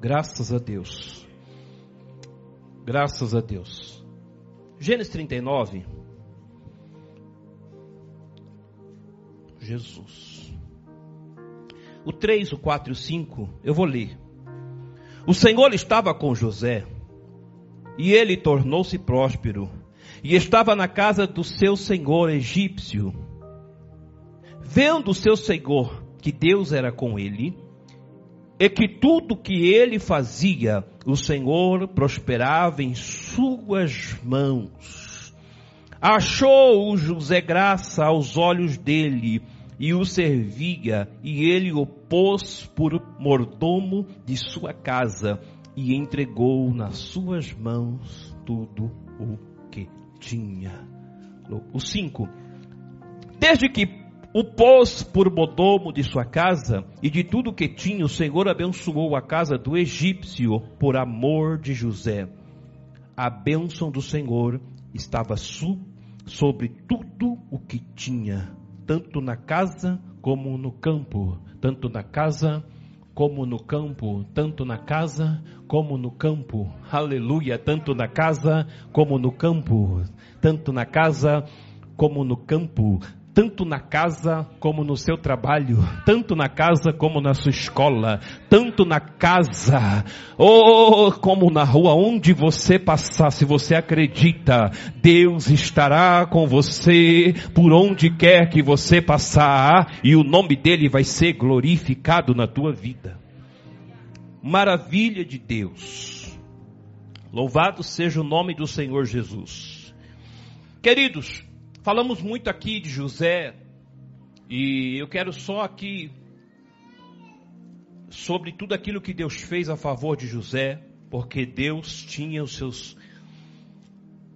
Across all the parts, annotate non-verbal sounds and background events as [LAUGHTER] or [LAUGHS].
Graças a Deus. Graças a Deus. Gênesis 39. Jesus. O 3, o 4 e o 5, eu vou ler. O Senhor estava com José, e ele tornou-se próspero, e estava na casa do seu senhor egípcio. Vendo o seu senhor que Deus era com ele, e que tudo que ele fazia, o Senhor prosperava em suas mãos. Achou o José graça aos olhos dele, e o servia, e ele o pôs por mordomo de sua casa, e entregou nas suas mãos tudo o que tinha. O 5. Desde que o pôs por mordomo de sua casa, e de tudo que tinha, o Senhor abençoou a casa do egípcio por amor de José. A bênção do Senhor estava sobre tudo o que tinha tanto na casa como no campo, tanto na casa como no campo, tanto na casa como no campo. Aleluia, tanto na casa como no campo, tanto na casa como no campo tanto na casa como no seu trabalho, tanto na casa como na sua escola, tanto na casa, ou como na rua onde você passar, se você acredita, Deus estará com você por onde quer que você passar, e o nome dele vai ser glorificado na tua vida. Maravilha de Deus. Louvado seja o nome do Senhor Jesus. Queridos, Falamos muito aqui de José e eu quero só aqui sobre tudo aquilo que Deus fez a favor de José, porque Deus tinha os seus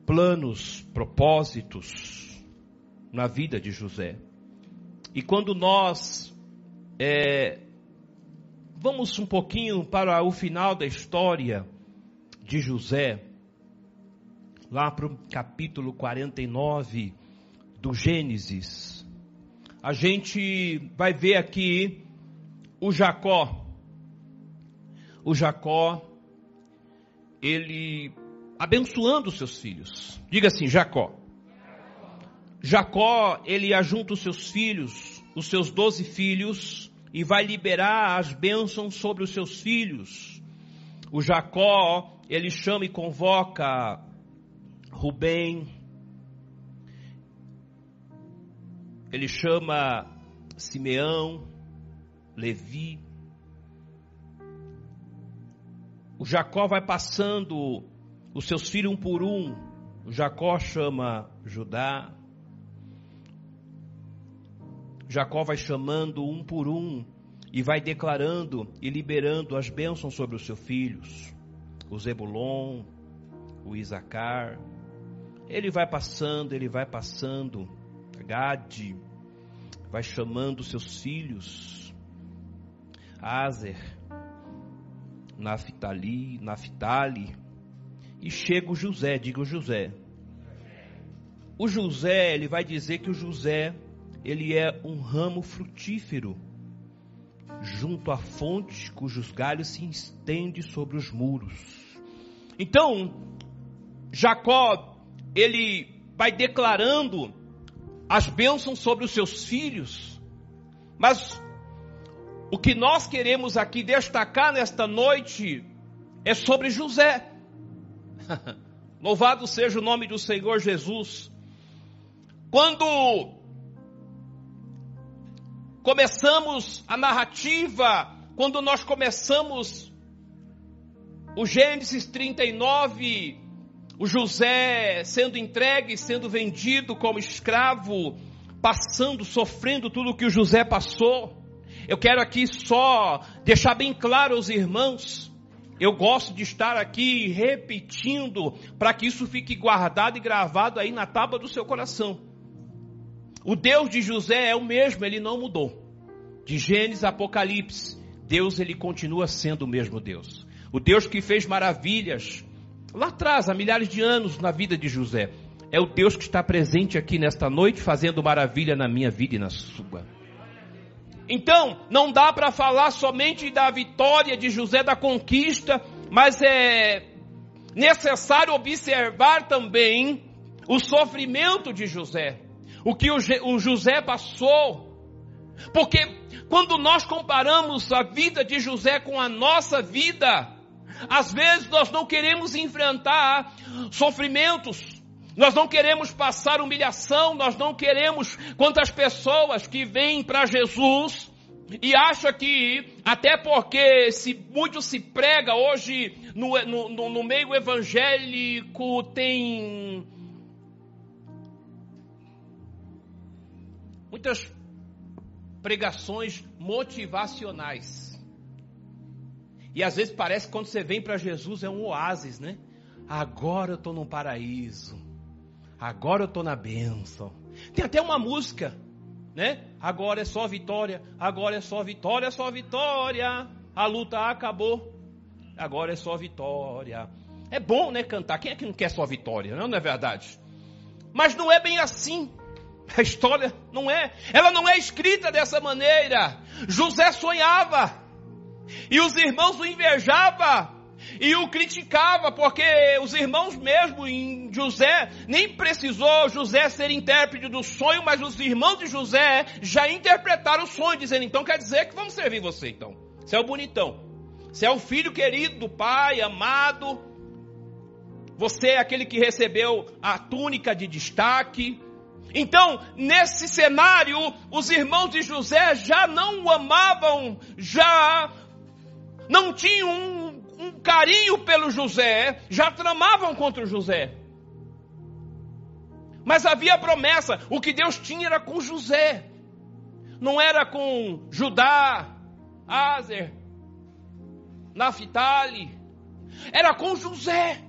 planos, propósitos na vida de José. E quando nós é, vamos um pouquinho para o final da história de José, lá para o capítulo 49, do Gênesis, a gente vai ver aqui o Jacó. O Jacó, ele abençoando seus filhos. Diga assim, Jacó. Jacó, ele ajunta os seus filhos, os seus doze filhos, e vai liberar as bênçãos sobre os seus filhos. O Jacó, ele chama e convoca Rubem, ele chama Simeão, Levi. O Jacó vai passando os seus filhos um por um. O Jacó chama Judá. Jacó vai chamando um por um e vai declarando e liberando as bênçãos sobre os seus filhos. O Zebulon, o Isacar. Ele vai passando, ele vai passando. Gade, vai chamando seus filhos, Azer, Naftali, Naftali, e chega o José, diga o José. O José, ele vai dizer que o José, ele é um ramo frutífero, junto à fonte cujos galhos se estende sobre os muros. Então, Jacó, ele vai declarando as bênçãos sobre os seus filhos. Mas o que nós queremos aqui destacar nesta noite é sobre José. [LAUGHS] Louvado seja o nome do Senhor Jesus. Quando começamos a narrativa, quando nós começamos o Gênesis 39, o José sendo entregue, sendo vendido como escravo, passando, sofrendo tudo o que o José passou. Eu quero aqui só deixar bem claro aos irmãos. Eu gosto de estar aqui repetindo para que isso fique guardado e gravado aí na tábua do seu coração. O Deus de José é o mesmo, ele não mudou. De Gênesis a Apocalipse, Deus ele continua sendo o mesmo Deus. O Deus que fez maravilhas, lá atrás, há milhares de anos na vida de José. É o Deus que está presente aqui nesta noite, fazendo maravilha na minha vida e na sua. Então, não dá para falar somente da vitória de José da conquista, mas é necessário observar também o sofrimento de José, o que o José passou. Porque quando nós comparamos a vida de José com a nossa vida, às vezes nós não queremos enfrentar sofrimentos, nós não queremos passar humilhação, nós não queremos quantas pessoas que vêm para Jesus e acha que, até porque se muito se prega hoje no, no, no meio evangélico, tem muitas pregações motivacionais. E às vezes parece que quando você vem para Jesus é um oásis, né? Agora eu estou no paraíso. Agora eu estou na bênção. Tem até uma música, né? Agora é só vitória. Agora é só vitória, só vitória. A luta acabou. Agora é só vitória. É bom, né, cantar. Quem é que não quer só vitória? Não, não é verdade? Mas não é bem assim. A história não é. Ela não é escrita dessa maneira. José sonhava. E os irmãos o invejavam e o criticava, porque os irmãos mesmo em José, nem precisou José ser intérprete do sonho, mas os irmãos de José já interpretaram o sonho, dizendo, então quer dizer que vamos servir você então. Você é o bonitão. Você é o filho querido do pai, amado. Você é aquele que recebeu a túnica de destaque. Então, nesse cenário, os irmãos de José já não o amavam, já não tinham um, um carinho pelo José, já tramavam contra o José. Mas havia promessa, o que Deus tinha era com José, não era com Judá, Azer, Naphtali, era com José.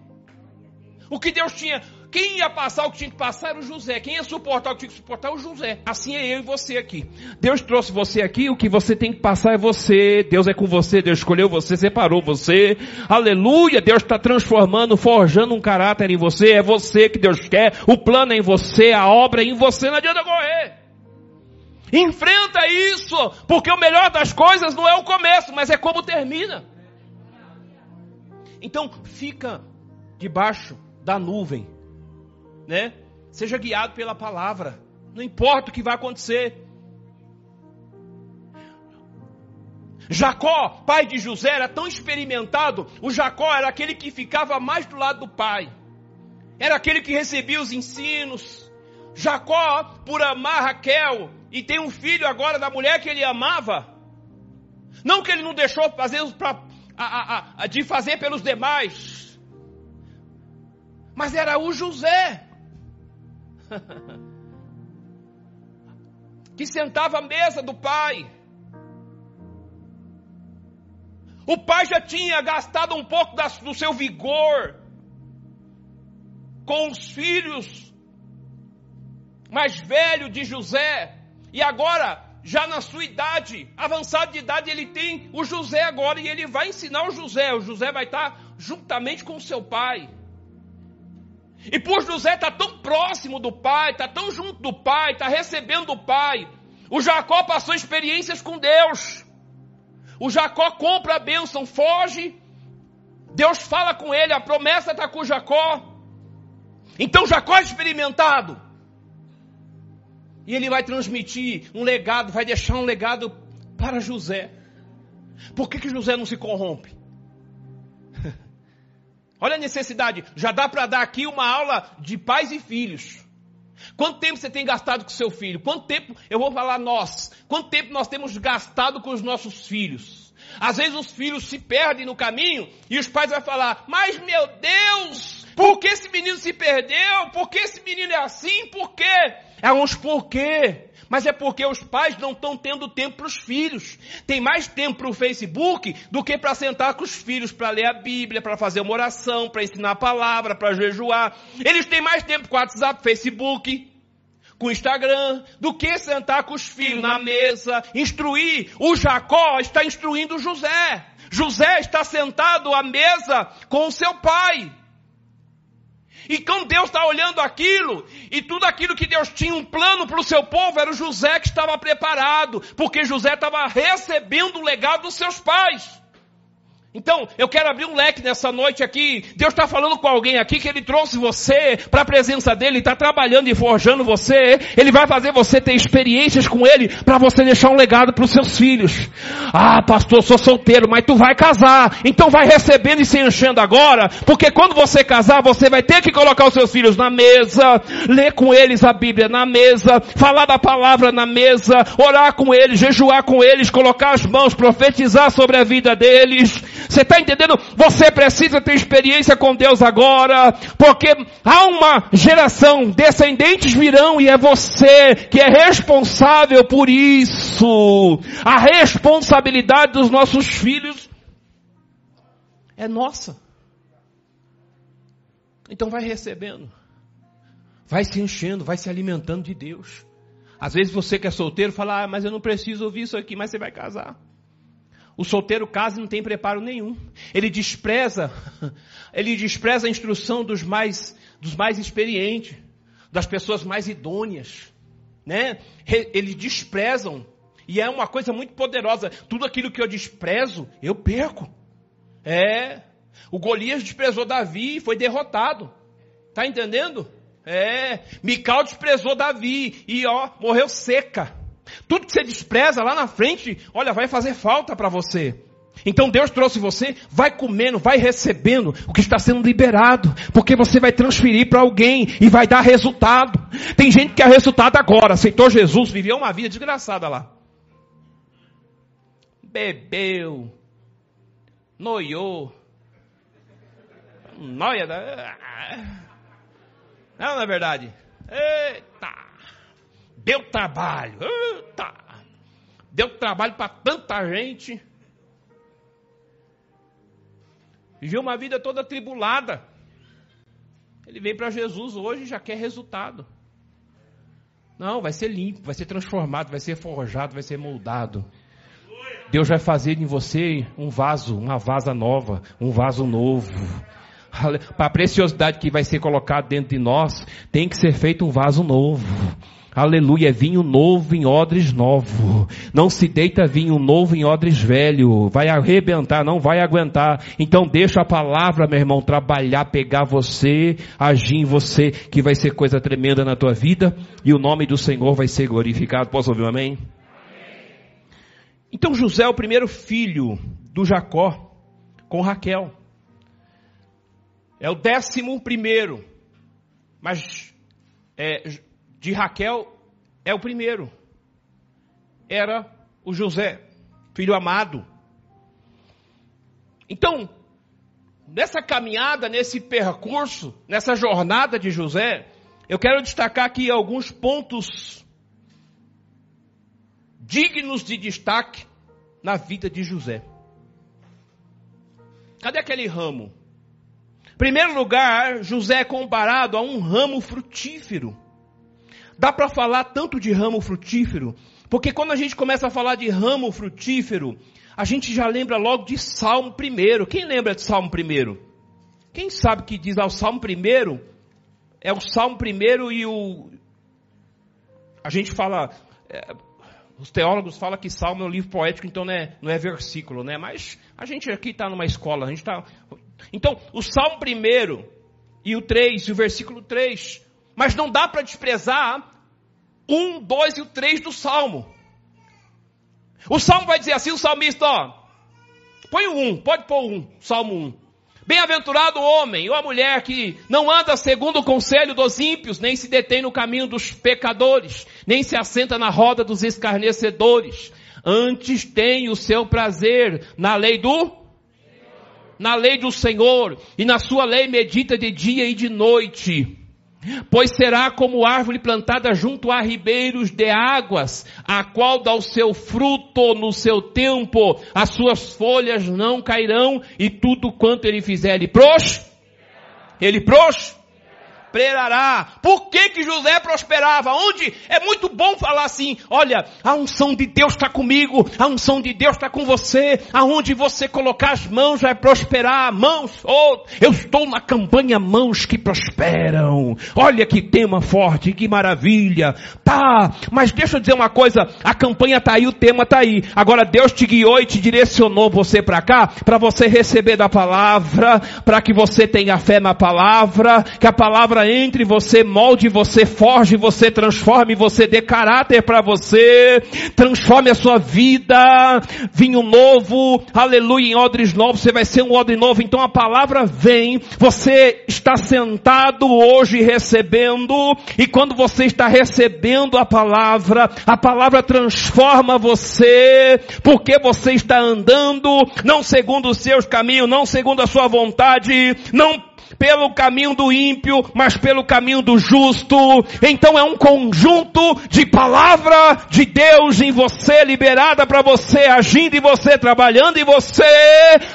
O que Deus tinha, quem ia passar o que tinha que passar era o José. Quem ia suportar o que tinha que suportar era o José. Assim é eu e você aqui. Deus trouxe você aqui, o que você tem que passar é você. Deus é com você, Deus escolheu você, separou você. Aleluia! Deus está transformando, forjando um caráter em você. É você que Deus quer. O plano é em você, a obra é em você. Não adianta correr. Enfrenta isso, porque o melhor das coisas não é o começo, mas é como termina. Então, fica debaixo da nuvem né? Seja guiado pela palavra. Não importa o que vai acontecer. Jacó, pai de José, era tão experimentado. O Jacó era aquele que ficava mais do lado do pai. Era aquele que recebia os ensinos. Jacó, por amar Raquel e tem um filho agora da mulher que ele amava. Não que ele não deixou fazer pra, a, a, a, de fazer pelos demais. Mas era o José. [LAUGHS] que sentava à mesa do pai. O pai já tinha gastado um pouco do seu vigor com os filhos mais velhos de José, e agora, já na sua idade, avançada de idade, ele tem o José agora, e ele vai ensinar o José. O José vai estar juntamente com o seu pai. E por José estar tá tão próximo do pai, está tão junto do pai, está recebendo o pai. O Jacó passou experiências com Deus. O Jacó compra a bênção, foge. Deus fala com ele, a promessa está com Jacó. Então Jacó é experimentado. E ele vai transmitir um legado, vai deixar um legado para José. Por que, que José não se corrompe? Olha a necessidade. Já dá para dar aqui uma aula de pais e filhos. Quanto tempo você tem gastado com seu filho? Quanto tempo, eu vou falar nós, quanto tempo nós temos gastado com os nossos filhos? Às vezes os filhos se perdem no caminho e os pais vão falar, mas meu Deus, por que esse menino se perdeu? Por que esse menino é assim? Por quê? É uns porquê. Mas é porque os pais não estão tendo tempo para os filhos. Tem mais tempo para o Facebook do que para sentar com os filhos, para ler a Bíblia, para fazer uma oração, para ensinar a palavra, para jejuar. Eles têm mais tempo com o WhatsApp, Facebook, com o Instagram, do que sentar com os filhos na mesa, instruir. O Jacó está instruindo José. José está sentado à mesa com o seu pai. E quando Deus está olhando aquilo, e tudo aquilo que Deus tinha um plano para o seu povo, era o José que estava preparado, porque José estava recebendo o legado dos seus pais. Então, eu quero abrir um leque nessa noite aqui. Deus está falando com alguém aqui que Ele trouxe você para a presença dEle, está trabalhando e forjando você. Ele vai fazer você ter experiências com Ele para você deixar um legado para os seus filhos. Ah, pastor, sou solteiro, mas tu vai casar. Então vai recebendo e se enchendo agora, porque quando você casar, você vai ter que colocar os seus filhos na mesa, ler com eles a Bíblia na mesa, falar da palavra na mesa, orar com eles, jejuar com eles, colocar as mãos, profetizar sobre a vida deles você está entendendo? Você precisa ter experiência com Deus agora, porque há uma geração, descendentes virão e é você que é responsável por isso. A responsabilidade dos nossos filhos é nossa. Então vai recebendo, vai se enchendo, vai se alimentando de Deus. Às vezes você que é solteiro fala, ah, mas eu não preciso ouvir isso aqui, mas você vai casar. O solteiro casa e não tem preparo nenhum. Ele despreza, [LAUGHS] ele despreza a instrução dos mais, dos mais experientes, das pessoas mais idôneas, né? Eles desprezam. E é uma coisa muito poderosa. Tudo aquilo que eu desprezo, eu perco. É. O Golias desprezou Davi e foi derrotado. Tá entendendo? É. Mical desprezou Davi e ó, morreu seca. Tudo que você despreza lá na frente, olha, vai fazer falta para você. Então Deus trouxe você, vai comendo, vai recebendo o que está sendo liberado, porque você vai transferir para alguém e vai dar resultado. Tem gente que quer resultado agora, aceitou Jesus, viveu uma vida desgraçada lá. Bebeu, noiou, noia da. Não, não é verdade? Eita! Deu trabalho. Eita. Deu trabalho para tanta gente. Viveu uma vida toda tribulada. Ele veio para Jesus hoje e já quer resultado. Não, vai ser limpo, vai ser transformado, vai ser forjado, vai ser moldado. Deus vai fazer em você um vaso, uma vasa nova, um vaso novo. Para a preciosidade que vai ser colocada dentro de nós, tem que ser feito um vaso novo. Aleluia, é vinho novo em odres novo. Não se deita vinho novo em odres velho. Vai arrebentar, não vai aguentar. Então deixa a palavra, meu irmão, trabalhar, pegar você, agir em você, que vai ser coisa tremenda na tua vida e o nome do Senhor vai ser glorificado. Posso ouvir um amém? Então José é o primeiro filho do Jacó com Raquel. É o décimo primeiro. Mas é, de Raquel é o primeiro. Era o José, filho amado. Então, nessa caminhada, nesse percurso, nessa jornada de José, eu quero destacar aqui alguns pontos dignos de destaque na vida de José. Cadê aquele ramo? Em primeiro lugar, José é comparado a um ramo frutífero. Dá para falar tanto de ramo frutífero, porque quando a gente começa a falar de ramo frutífero, a gente já lembra logo de Salmo primeiro. Quem lembra de Salmo primeiro? Quem sabe que diz ao Salmo primeiro? É o Salmo primeiro e o. A gente fala. É, os teólogos falam que Salmo é um livro poético, então não é, não é versículo, né? Mas a gente aqui está numa escola, a gente está. Então, o Salmo primeiro e o 3, e o versículo 3, mas não dá para desprezar um, dois e o três do Salmo. O Salmo vai dizer assim, o salmista, ó, põe o um, pode pôr um, Salmo 1. Bem-aventurado o homem ou a mulher que não anda segundo o conselho dos ímpios, nem se detém no caminho dos pecadores, nem se assenta na roda dos escarnecedores. Antes tem o seu prazer na lei do na lei do Senhor, e na sua lei medita de dia e de noite Pois será como árvore plantada junto a ribeiros de águas, a qual dá o seu fruto no seu tempo, as suas folhas não cairão, e tudo quanto ele fizer, ele pros, ele pros, prosperará. Por que que José prosperava? Onde? É muito bom falar assim, olha, a unção de Deus está comigo, a unção de Deus está com você, aonde você colocar as mãos vai prosperar, mãos, oh, eu estou na campanha mãos que prosperam. Olha que tema forte, que maravilha. Tá, mas deixa eu dizer uma coisa, a campanha tá aí, o tema tá aí. Agora Deus te guiou e te direcionou você para cá, para você receber da palavra, para que você tenha fé na palavra, que a palavra entre você, molde você, forge você, transforme você, dê caráter para você, transforme a sua vida, vinho novo, aleluia, em odres novos, você vai ser um odre novo, então a palavra vem, você está sentado hoje recebendo, e quando você está recebendo a palavra, a palavra transforma você, porque você está andando, não segundo os seus caminhos, não segundo a sua vontade, não pelo caminho do ímpio, mas pelo caminho do justo. Então é um conjunto de palavra de Deus em você, liberada para você, agindo em você, trabalhando em você.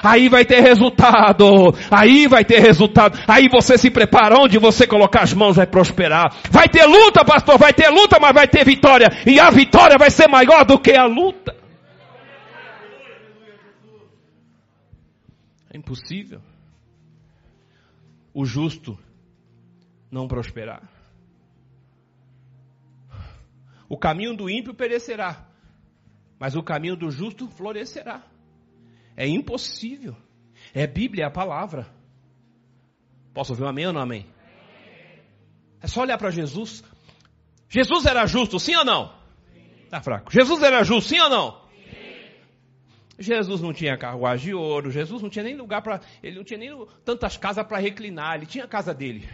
Aí vai ter resultado. Aí vai ter resultado. Aí você se prepara onde você colocar as mãos vai prosperar. Vai ter luta, pastor, vai ter luta, mas vai ter vitória. E a vitória vai ser maior do que a luta. É impossível o justo não prosperar. O caminho do ímpio perecerá, mas o caminho do justo florescerá. É impossível. É Bíblia, é a palavra. Posso ouvir um amém ou não amém? É só olhar para Jesus. Jesus era justo, sim ou não? Tá fraco. Jesus era justo, sim ou não? Jesus não tinha carruagem de ouro, Jesus não tinha nem lugar para. Ele não tinha nem tantas casas para reclinar, ele tinha a casa dele.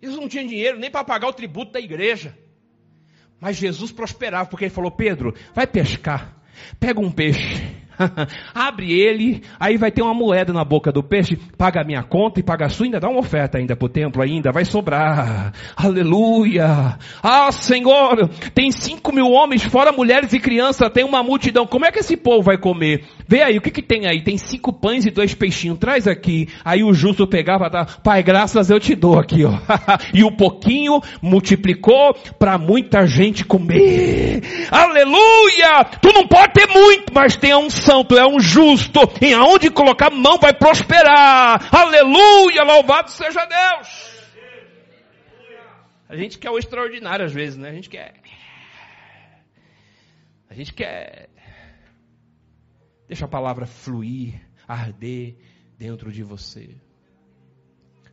Jesus não tinha dinheiro nem para pagar o tributo da igreja. Mas Jesus prosperava, porque ele falou: Pedro, vai pescar, pega um peixe [LAUGHS] Abre ele, aí vai ter uma moeda na boca do peixe, paga a minha conta e paga a sua, ainda dá uma oferta ainda pro templo ainda, vai sobrar. [LAUGHS] Aleluia. Ah, Senhor, tem cinco mil homens, fora mulheres e crianças, tem uma multidão. Como é que esse povo vai comer? Vê aí, o que que tem aí? Tem cinco pães e dois peixinhos, traz aqui. Aí o justo pegava, tá, pai, graças eu te dou aqui, ó. [LAUGHS] e o pouquinho multiplicou para muita gente comer. Aleluia! Tu não pode ter muito, mas tem um santo, é um justo, em aonde colocar mão vai prosperar. Aleluia, louvado seja Deus. A gente quer o extraordinário às vezes, né? A gente quer. A gente quer. Deixa a palavra fluir, arder dentro de você.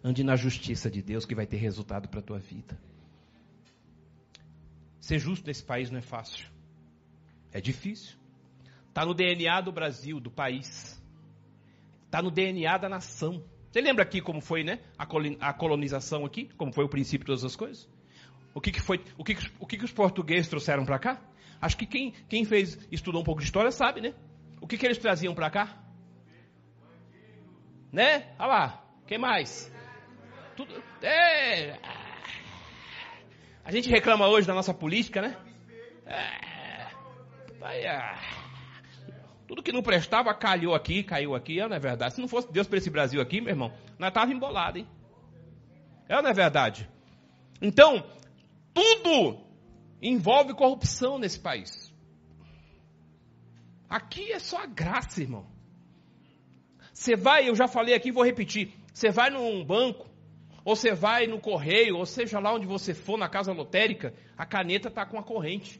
Ande na justiça de Deus que vai ter resultado para a tua vida. Ser justo nesse país não é fácil. É difícil. Está no DNA do Brasil, do país. Está no DNA da nação. Você lembra aqui como foi, né? A colonização aqui, como foi o princípio de todas as coisas? O que, que foi? O que, o que, que os portugueses trouxeram para cá? Acho que quem, quem fez estudou um pouco de história sabe, né? O que, que eles traziam para cá? Né? Olha lá. Quem mais? Tudo. É. A gente reclama hoje da nossa política, né? É. Vai, ah. Tudo que não prestava calhou aqui, caiu aqui, é não é verdade? Se não fosse Deus para esse Brasil aqui, meu irmão, nós tava embolado, hein? É não é verdade? Então, tudo envolve corrupção nesse país. Aqui é só a graça, irmão. Você vai, eu já falei aqui, vou repetir. Você vai num banco, ou você vai no correio, ou seja lá onde você for, na casa lotérica, a caneta está com a corrente.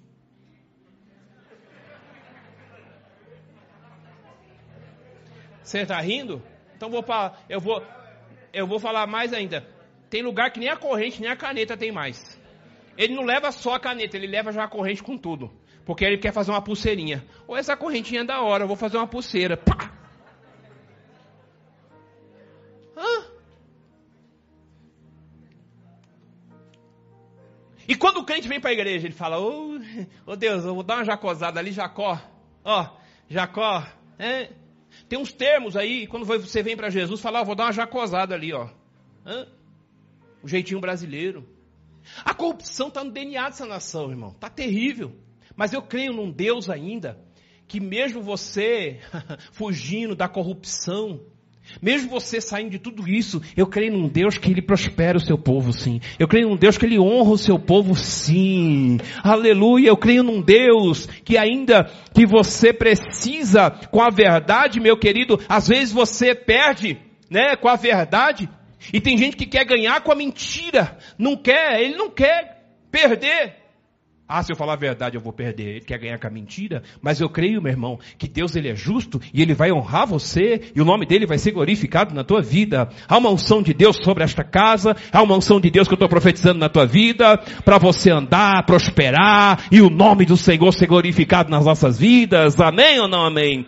Você está rindo? Então vou falar, eu vou, eu vou falar mais ainda. Tem lugar que nem a corrente nem a caneta tem mais. Ele não leva só a caneta, ele leva já a corrente com tudo. Porque ele quer fazer uma pulseirinha. Ou essa correntinha é da hora, eu vou fazer uma pulseira. Pá! Hã? E quando o crente vem para a igreja, ele fala: Ô oh, oh Deus, eu vou dar uma jacosada ali, Jacó. Ó, Jacó. É, tem uns termos aí, quando você vem para Jesus, fala, ah, vou dar uma jacosada ali, ó. Hã? O jeitinho brasileiro. A corrupção está no DNA dessa nação, irmão. Está terrível. Mas eu creio num Deus ainda, que mesmo você [LAUGHS] fugindo da corrupção, Mesmo você saindo de tudo isso, eu creio num Deus que Ele prospera o seu povo, sim. Eu creio num Deus que Ele honra o seu povo, sim. Aleluia. Eu creio num Deus que ainda que você precisa com a verdade, meu querido, às vezes você perde, né, com a verdade. E tem gente que quer ganhar com a mentira. Não quer, ele não quer perder. Ah, se eu falar a verdade eu vou perder. Ele quer ganhar com a mentira. Mas eu creio, meu irmão, que Deus ele é justo e ele vai honrar você e o nome dele vai ser glorificado na tua vida. Há uma unção de Deus sobre esta casa. Há uma unção de Deus que eu estou profetizando na tua vida para você andar, prosperar e o nome do Senhor ser glorificado nas nossas vidas. Amém ou não amém?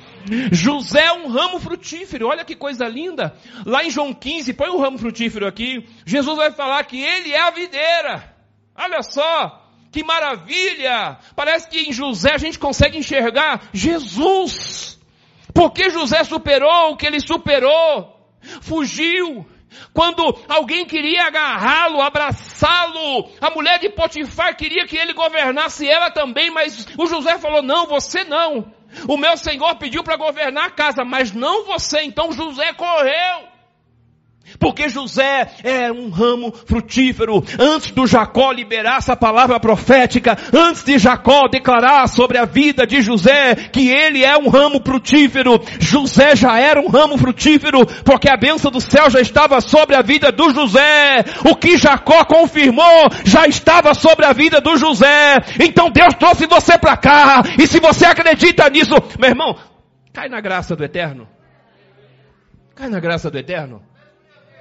José é um ramo frutífero. Olha que coisa linda. Lá em João 15, põe o um ramo frutífero aqui. Jesus vai falar que ele é a videira. Olha só. Que maravilha! Parece que em José a gente consegue enxergar Jesus. Porque José superou o que ele superou. Fugiu. Quando alguém queria agarrá-lo, abraçá-lo, a mulher de Potifar queria que ele governasse ela também, mas o José falou: não, você não. O meu senhor pediu para governar a casa, mas não você. Então José correu. Porque José é um ramo frutífero. Antes do Jacó liberar essa palavra profética, antes de Jacó declarar sobre a vida de José que ele é um ramo frutífero, José já era um ramo frutífero, porque a bênção do céu já estava sobre a vida do José. O que Jacó confirmou já estava sobre a vida do José. Então Deus trouxe você para cá. E se você acredita nisso, meu irmão, cai na graça do eterno. Cai na graça do eterno.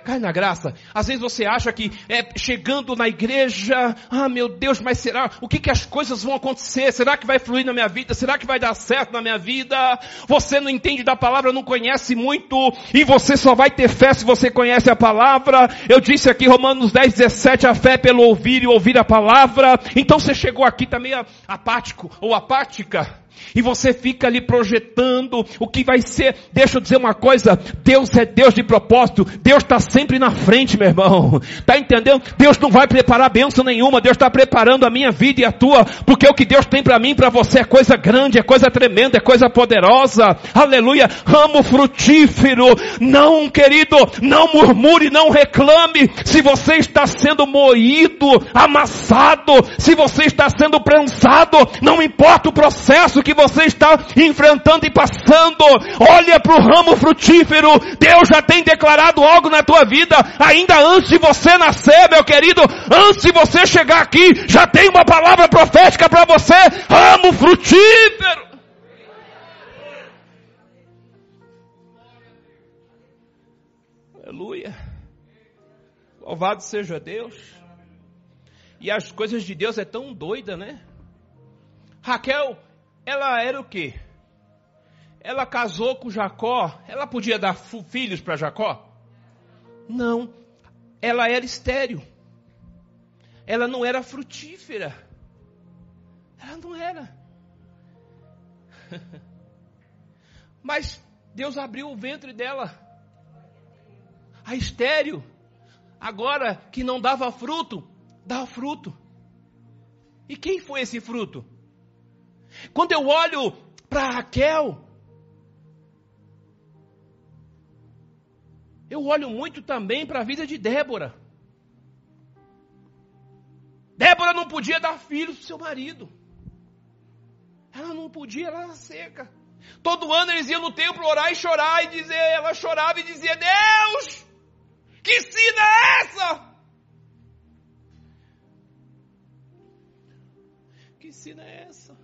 Cai na graça. Às vezes você acha que é chegando na igreja, ah meu Deus, mas será? O que que as coisas vão acontecer? Será que vai fluir na minha vida? Será que vai dar certo na minha vida? Você não entende da palavra, não conhece muito, e você só vai ter fé se você conhece a palavra. Eu disse aqui Romanos 10, 17, a fé pelo ouvir e ouvir a palavra. Então você chegou aqui também apático ou apática. E você fica ali projetando o que vai ser. Deixa eu dizer uma coisa. Deus é Deus de propósito. Deus está sempre na frente, meu irmão. Tá entendendo? Deus não vai preparar bênção nenhuma. Deus está preparando a minha vida e a tua. Porque o que Deus tem para mim para você é coisa grande, é coisa tremenda, é coisa poderosa. Aleluia. Ramo frutífero. Não, querido, não murmure, não reclame. Se você está sendo moído, amassado, se você está sendo prensado, não importa o processo que você está enfrentando e passando. Olha para o ramo frutífero. Deus já tem declarado algo na tua vida, ainda antes de você nascer, meu querido. Antes de você chegar aqui, já tem uma palavra profética para você. Ramo frutífero. Aleluia. Louvado seja Deus. E as coisas de Deus é tão doida, né? Raquel ela era o quê? Ela casou com Jacó, ela podia dar filhos para Jacó? Não, ela era estéril. Ela não era frutífera. Ela não era. [LAUGHS] Mas Deus abriu o ventre dela. A estéril, agora que não dava fruto, dá fruto. E quem foi esse fruto? Quando eu olho para Raquel, eu olho muito também para a vida de Débora. Débora não podia dar filhos para seu marido. Ela não podia, ela era seca. Todo ano eles iam no templo orar e chorar e dizer, ela chorava e dizia: Deus, que sina é essa? Que sina é essa?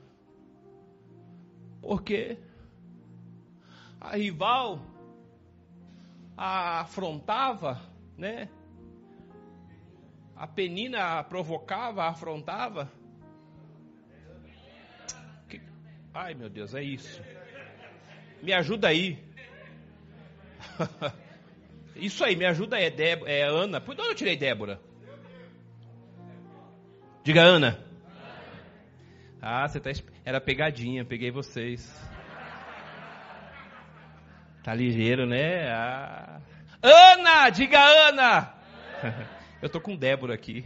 Porque a rival a afrontava, né? A penina provocava, afrontava. Que... Ai meu Deus, é isso. Me ajuda aí. [LAUGHS] Isso aí, me ajuda aí, é, Débora, é Ana. Por onde eu tirei Débora? Diga Ana. Ah, você tá. Era pegadinha, peguei vocês. [LAUGHS] Tá ligeiro, né? Ah. Ana! Diga Ana! [LAUGHS] Eu tô com Débora aqui.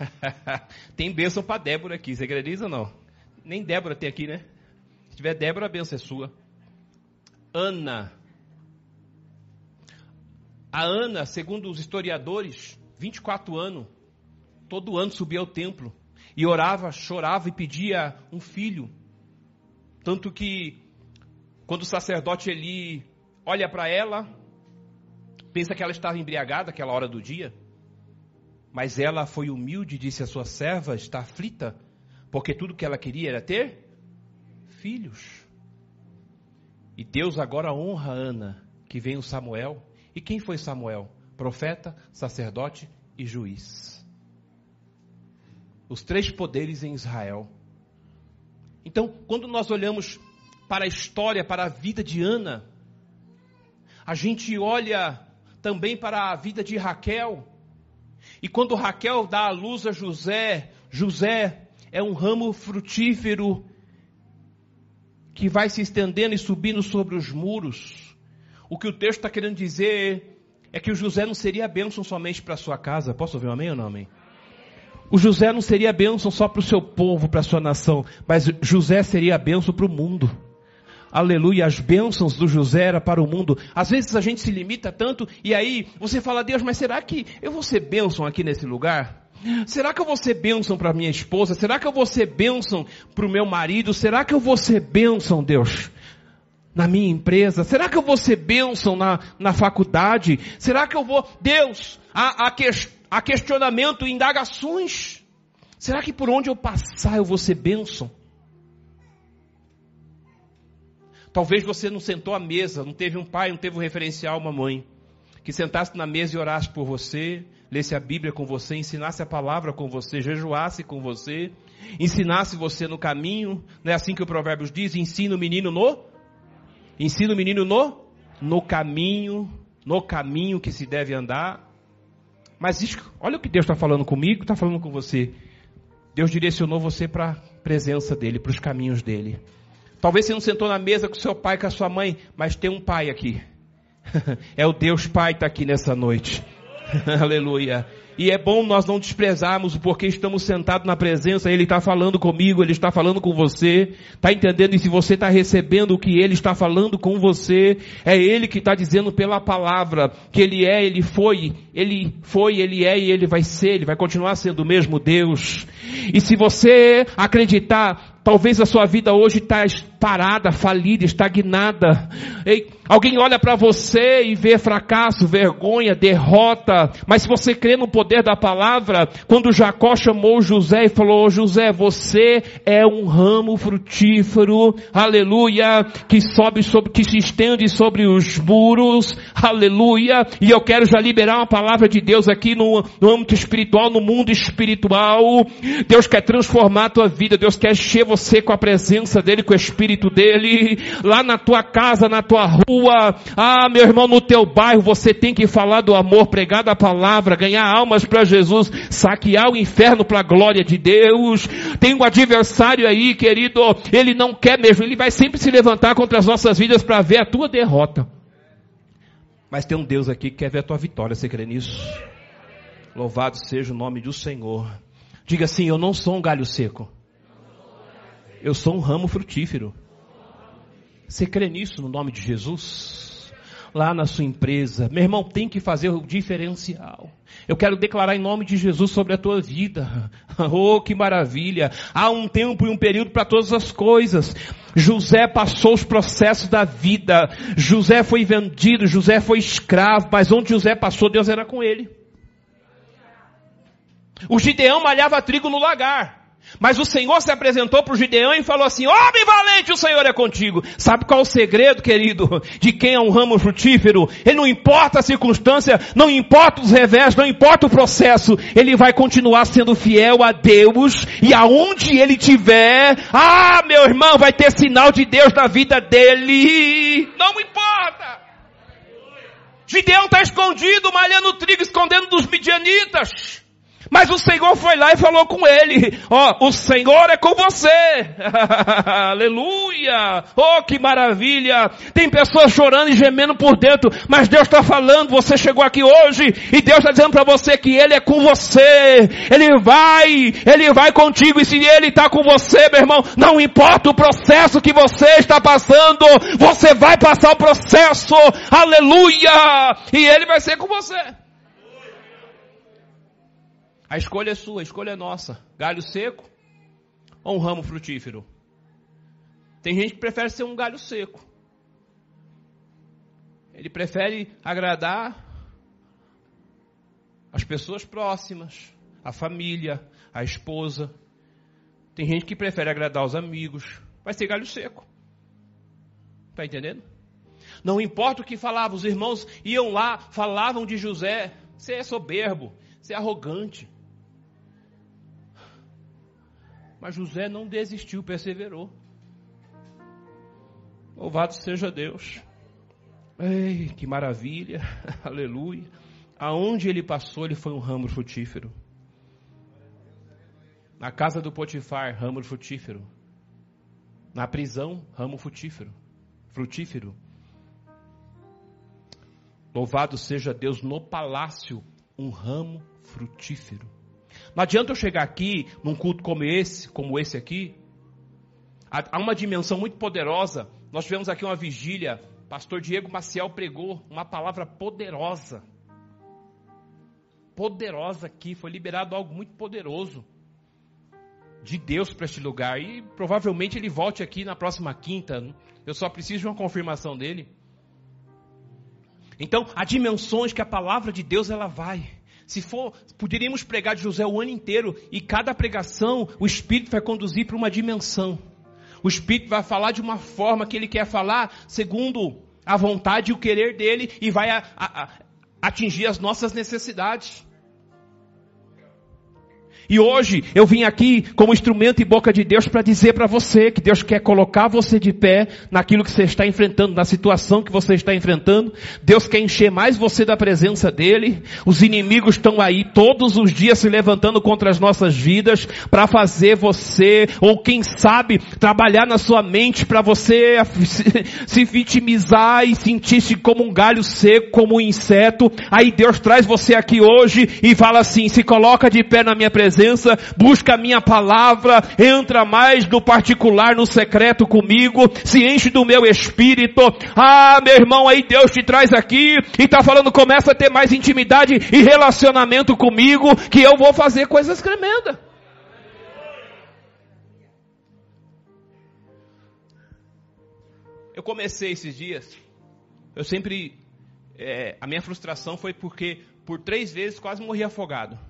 [LAUGHS] tem bênção para Débora aqui, você acredita ou não? Nem Débora tem aqui, né? Se tiver Débora, a bênção é sua. Ana. A Ana, segundo os historiadores, 24 anos, todo ano subia ao templo e orava, chorava e pedia um filho. Tanto que quando o sacerdote Eli olha para ela, pensa que ela estava embriagada aquela hora do dia, mas ela foi humilde e disse à sua serva: está aflita, porque tudo que ela queria era ter filhos. E Deus agora honra Ana, que vem o Samuel. E quem foi Samuel? Profeta, sacerdote e juiz. Os três poderes em Israel. Então, quando nós olhamos para a história, para a vida de Ana, a gente olha também para a vida de Raquel. E quando Raquel dá a luz a José, José é um ramo frutífero que vai se estendendo e subindo sobre os muros. O que o texto está querendo dizer é que o José não seria bênção somente para sua casa. Posso ouvir um amém ou não amém? O José não seria bênção só para o seu povo, para a sua nação, mas José seria bênção para o mundo. Aleluia, as bênçãos do José era para o mundo. Às vezes a gente se limita tanto e aí você fala, Deus, mas será que eu vou ser bênção aqui nesse lugar? Será que eu vou ser bênção para minha esposa? Será que eu vou ser bênção para o meu marido? Será que eu vou ser bênção, Deus? Na minha empresa? Será que eu vou ser bênção na, na faculdade? Será que eu vou. Deus, há, há, que, há questionamento, indagações. Será que por onde eu passar eu vou ser bênção? Talvez você não sentou à mesa, não teve um pai, não teve um referencial, uma mãe, que sentasse na mesa e orasse por você, lesse a Bíblia com você, ensinasse a palavra com você, jejuasse com você, ensinasse você no caminho, não é assim que o Provérbios diz? Ensina o menino no? Ensina o menino no? No caminho, no caminho que se deve andar. Mas olha o que Deus está falando comigo, está falando com você. Deus direcionou você para a presença dEle, para os caminhos dEle. Talvez você não sentou na mesa com seu pai, com a sua mãe, mas tem um pai aqui. [LAUGHS] é o Deus Pai que está aqui nessa noite. [LAUGHS] Aleluia. E é bom nós não desprezarmos porque estamos sentados na presença, Ele está falando comigo, Ele está falando com você, está entendendo? E se você está recebendo o que Ele está falando com você, é Ele que está dizendo pela palavra que Ele é, Ele foi, Ele foi, Ele é e Ele vai ser, Ele vai continuar sendo o mesmo Deus. E se você acreditar, talvez a sua vida hoje está parada, falida, estagnada. Ei, alguém olha para você e vê fracasso, vergonha, derrota. Mas se você crê no poder da palavra, quando Jacó chamou José e falou: José, você é um ramo frutífero, aleluia, que sobe sobre, que se estende sobre os muros, aleluia. E eu quero já liberar uma palavra de Deus aqui no, no âmbito espiritual, no mundo espiritual. Deus quer transformar a tua vida, Deus quer encher você com a presença dEle, com o Espírito dele, lá na tua casa, na tua rua, ah, meu irmão, no teu bairro, você tem que falar do amor, pregar da palavra, ganhar almas para Jesus, saquear o inferno para a glória de Deus. Tem um adversário aí, querido, ele não quer mesmo, ele vai sempre se levantar contra as nossas vidas para ver a tua derrota. Mas tem um Deus aqui que quer ver a tua vitória, você crê nisso? Louvado seja o nome do Senhor. Diga assim: Eu não sou um galho seco. Eu sou um ramo frutífero. Você crê nisso no nome de Jesus? Lá na sua empresa, meu irmão, tem que fazer o diferencial. Eu quero declarar em nome de Jesus sobre a tua vida. [LAUGHS] Oh, que maravilha! Há um tempo e um período para todas as coisas. José passou os processos da vida. José foi vendido, José foi escravo, mas onde José passou, Deus era com ele. O Gideão malhava trigo no lagar. Mas o Senhor se apresentou para o Gideão e falou assim, homem valente, o Senhor é contigo. Sabe qual é o segredo, querido, de quem é um ramo frutífero? Ele não importa a circunstância, não importa os revés, não importa o processo, ele vai continuar sendo fiel a Deus e aonde ele tiver, ah, meu irmão, vai ter sinal de Deus na vida dele. Não importa. Gideão está escondido, malhando trigo, escondendo dos midianitas. Mas o Senhor foi lá e falou com ele, ó, oh, o Senhor é com você. [LAUGHS] Aleluia! Oh, que maravilha! Tem pessoas chorando e gemendo por dentro, mas Deus está falando, você chegou aqui hoje e Deus está dizendo para você que Ele é com você. Ele vai, Ele vai contigo e se Ele está com você, meu irmão, não importa o processo que você está passando, você vai passar o processo. Aleluia! E Ele vai ser com você. A escolha é sua, a escolha é nossa. Galho seco ou um ramo frutífero? Tem gente que prefere ser um galho seco. Ele prefere agradar as pessoas próximas, a família, a esposa. Tem gente que prefere agradar os amigos. Vai ser galho seco. Está entendendo? Não importa o que falava, os irmãos iam lá, falavam de José. Você é soberbo, você é arrogante. Mas José não desistiu, perseverou. Louvado seja Deus. Ei, que maravilha, [LAUGHS] aleluia. Aonde ele passou, ele foi um ramo frutífero. Na casa do Potifar, ramo frutífero. Na prisão, ramo frutífero. Frutífero. Louvado seja Deus no palácio, um ramo frutífero. Não adianta eu chegar aqui num culto como esse, como esse aqui. Há uma dimensão muito poderosa. Nós tivemos aqui uma vigília. Pastor Diego Maciel pregou uma palavra poderosa. Poderosa aqui. Foi liberado algo muito poderoso de Deus para este lugar. E provavelmente ele volte aqui na próxima quinta. Eu só preciso de uma confirmação dele. Então, há dimensões que a palavra de Deus ela vai. Se for, poderíamos pregar de José o ano inteiro e cada pregação o Espírito vai conduzir para uma dimensão. O Espírito vai falar de uma forma que ele quer falar, segundo a vontade e o querer dele, e vai a, a, a atingir as nossas necessidades. E hoje eu vim aqui como instrumento e boca de Deus para dizer para você que Deus quer colocar você de pé naquilo que você está enfrentando, na situação que você está enfrentando. Deus quer encher mais você da presença dele. Os inimigos estão aí todos os dias se levantando contra as nossas vidas para fazer você, ou quem sabe, trabalhar na sua mente para você se vitimizar e sentir-se como um galho seco, como um inseto. Aí Deus traz você aqui hoje e fala assim, se coloca de pé na minha presença presença, busca a minha palavra, entra mais no particular, no secreto comigo, se enche do meu espírito. Ah, meu irmão, aí Deus te traz aqui e está falando, começa a ter mais intimidade e relacionamento comigo, que eu vou fazer coisas tremendas. Eu comecei esses dias, eu sempre, é, a minha frustração foi porque por três vezes quase morri afogado.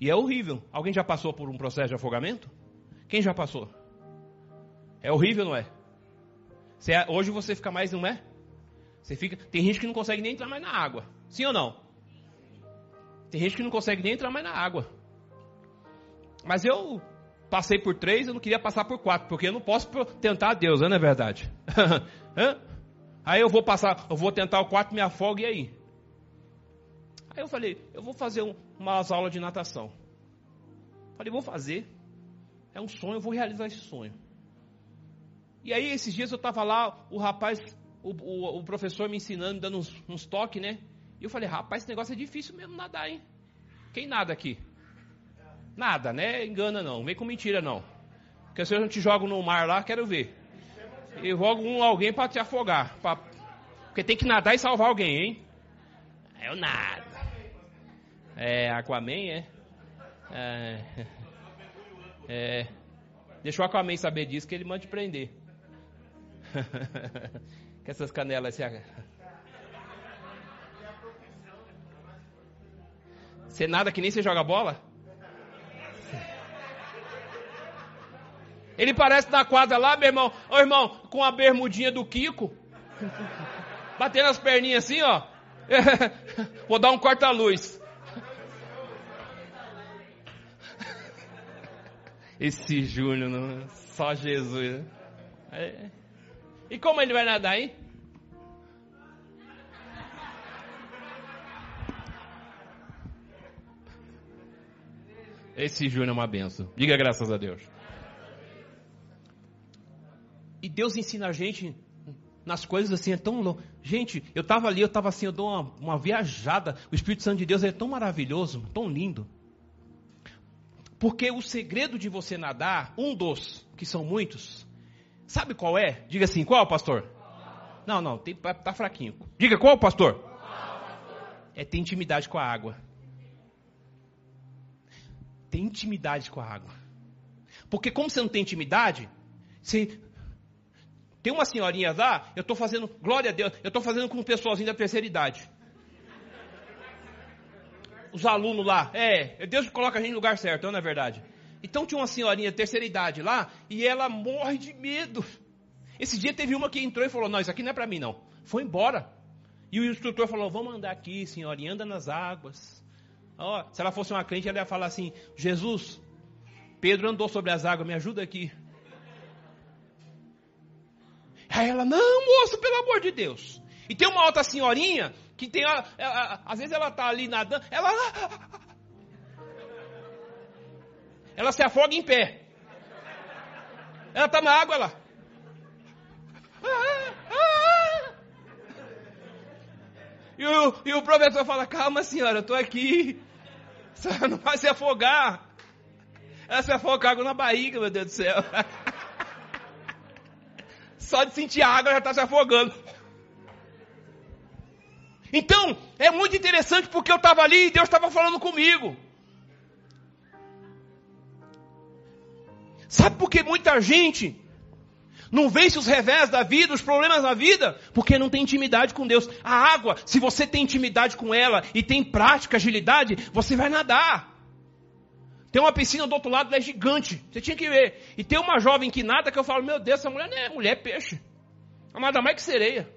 E é horrível. Alguém já passou por um processo de afogamento? Quem já passou? É horrível, não é? é hoje você fica mais, não é? Você fica, tem gente que não consegue nem entrar mais na água. Sim ou não? Tem gente que não consegue nem entrar mais na água. Mas eu passei por três, eu não queria passar por quatro, porque eu não posso tentar Deus, não é verdade? [LAUGHS] aí eu vou passar, eu vou tentar o quatro, me afogo e aí? Aí eu falei, eu vou fazer um, umas aulas de natação. Falei, vou fazer. É um sonho, eu vou realizar esse sonho. E aí, esses dias eu estava lá, o rapaz, o, o, o, professor me ensinando, dando uns, uns toques, né? E eu falei, rapaz, esse negócio é difícil mesmo nadar, hein? Quem nada aqui? Nada, né? Engana não, vem com mentira não. Porque se eu não te jogo no mar lá, quero ver. Eu jogo um alguém para te afogar. Pra... Porque tem que nadar e salvar alguém, hein? Eu nada. É, Aquaman, é? É. é. Deixa o Aquaman saber disso que ele manda te prender. [LAUGHS] que essas canelas se. Você nada que nem você joga bola? Ele parece na quadra lá, meu irmão. Ô irmão, com a bermudinha do Kiko. [LAUGHS] Batendo as perninhas assim, ó. [LAUGHS] Vou dar um corta-luz. Esse Júnior, não, só Jesus. É. E como ele vai nadar, hein? Esse Júnior é uma benção. Diga graças a Deus. E Deus ensina a gente nas coisas assim, é tão louco. Gente, eu estava ali, eu estava assim, eu dou uma, uma viajada. O Espírito Santo de Deus é tão maravilhoso, tão lindo. Porque o segredo de você nadar, um dos, que são muitos, sabe qual é? Diga assim, qual, pastor? Não, não, tem, tá, tá fraquinho. Diga qual, pastor? É ter intimidade com a água. Ter intimidade com a água. Porque como você não tem intimidade, você tem uma senhorinha lá, eu estou fazendo, glória a Deus, eu estou fazendo com um pessoalzinho da terceira idade. Os alunos lá, é, Deus coloca a gente no lugar certo, não é verdade? Então tinha uma senhorinha de terceira idade lá, e ela morre de medo. Esse dia teve uma que entrou e falou, não, isso aqui não é para mim não. Foi embora. E o instrutor falou, vamos andar aqui, senhorinha, anda nas águas. Oh, se ela fosse uma crente, ela ia falar assim, Jesus, Pedro andou sobre as águas, me ajuda aqui. Aí ela, não, moço, pelo amor de Deus. E tem uma outra senhorinha que tem, ela, ela, às vezes ela está ali nadando, ela, ela se afoga em pé. Ela está na água, ela. E o, e o professor fala, calma senhora, eu estou aqui. [LAUGHS] Você não vai se afogar. Ela se afoga água na barriga, meu Deus do céu. [LAUGHS] Só de sentir a água já está se afogando. Então, é muito interessante porque eu estava ali e Deus estava falando comigo. Sabe por que muita gente não vence os revés da vida, os problemas da vida? Porque não tem intimidade com Deus. A água, se você tem intimidade com ela e tem prática, agilidade, você vai nadar. Tem uma piscina do outro lado, ela é gigante. Você tinha que ver. E tem uma jovem que nada que eu falo, meu Deus, essa mulher não é mulher, é peixe. Ela nada mais que sereia.